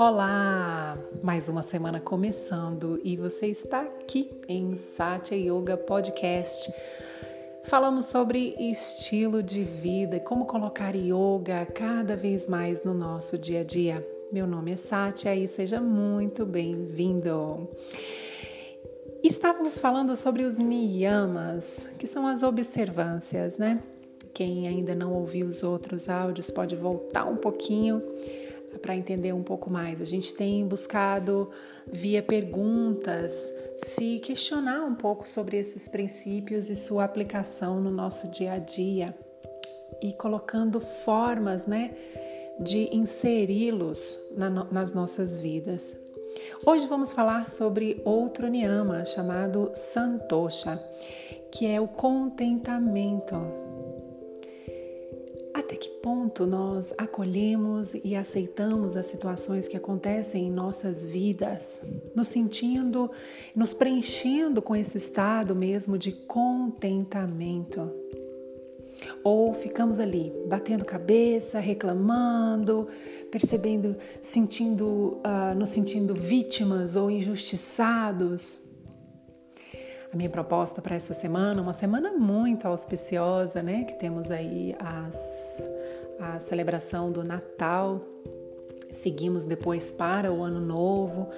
Olá! Mais uma semana começando e você está aqui em Satya Yoga Podcast. Falamos sobre estilo de vida e como colocar yoga cada vez mais no nosso dia a dia. Meu nome é Satya e seja muito bem-vindo. Estávamos falando sobre os niyamas, que são as observâncias, né? Quem ainda não ouviu os outros áudios pode voltar um pouquinho para entender um pouco mais. A gente tem buscado, via perguntas, se questionar um pouco sobre esses princípios e sua aplicação no nosso dia a dia e colocando formas, né, de inseri-los na, nas nossas vidas. Hoje vamos falar sobre outro niyama chamado santosha, que é o contentamento até que ponto nós acolhemos e aceitamos as situações que acontecem em nossas vidas, nos sentindo, nos preenchendo com esse estado mesmo de contentamento? Ou ficamos ali batendo cabeça, reclamando, percebendo, sentindo, uh, nos sentindo vítimas ou injustiçados? A minha proposta para essa semana, uma semana muito auspiciosa, né? Que temos aí as, a celebração do Natal, seguimos depois para o Ano Novo,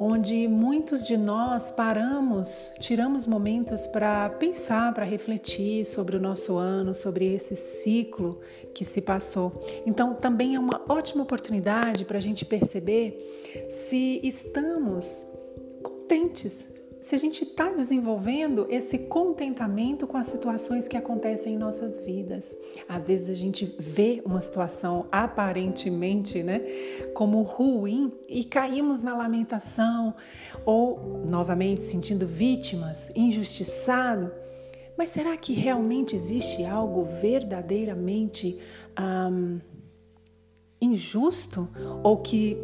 onde muitos de nós paramos, tiramos momentos para pensar, para refletir sobre o nosso ano, sobre esse ciclo que se passou. Então, também é uma ótima oportunidade para a gente perceber se estamos contentes se a gente está desenvolvendo esse contentamento com as situações que acontecem em nossas vidas. Às vezes a gente vê uma situação aparentemente, né, como ruim e caímos na lamentação ou novamente sentindo vítimas, injustiçado. Mas será que realmente existe algo verdadeiramente injusto ou que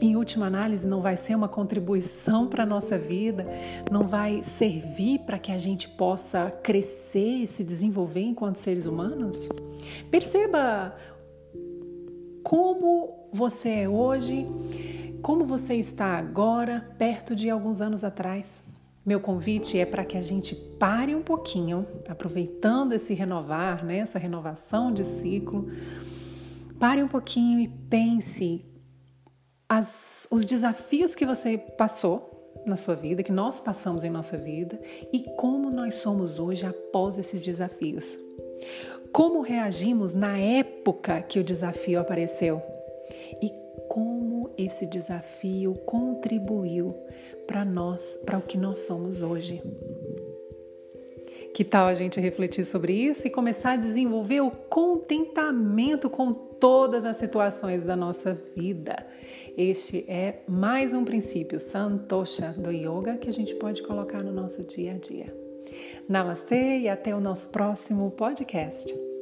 em última análise, não vai ser uma contribuição para a nossa vida, não vai servir para que a gente possa crescer e se desenvolver enquanto seres humanos? Perceba como você é hoje, como você está agora, perto de alguns anos atrás. Meu convite é para que a gente pare um pouquinho, aproveitando esse renovar, né, essa renovação de ciclo, pare um pouquinho e pense as, os desafios que você passou na sua vida, que nós passamos em nossa vida e como nós somos hoje após esses desafios. Como reagimos na época que o desafio apareceu e como esse desafio contribuiu para nós, para o que nós somos hoje. Que tal a gente refletir sobre isso e começar a desenvolver o contentamento com todas as situações da nossa vida? Este é mais um princípio santosha do yoga que a gente pode colocar no nosso dia a dia. Namastê e até o nosso próximo podcast.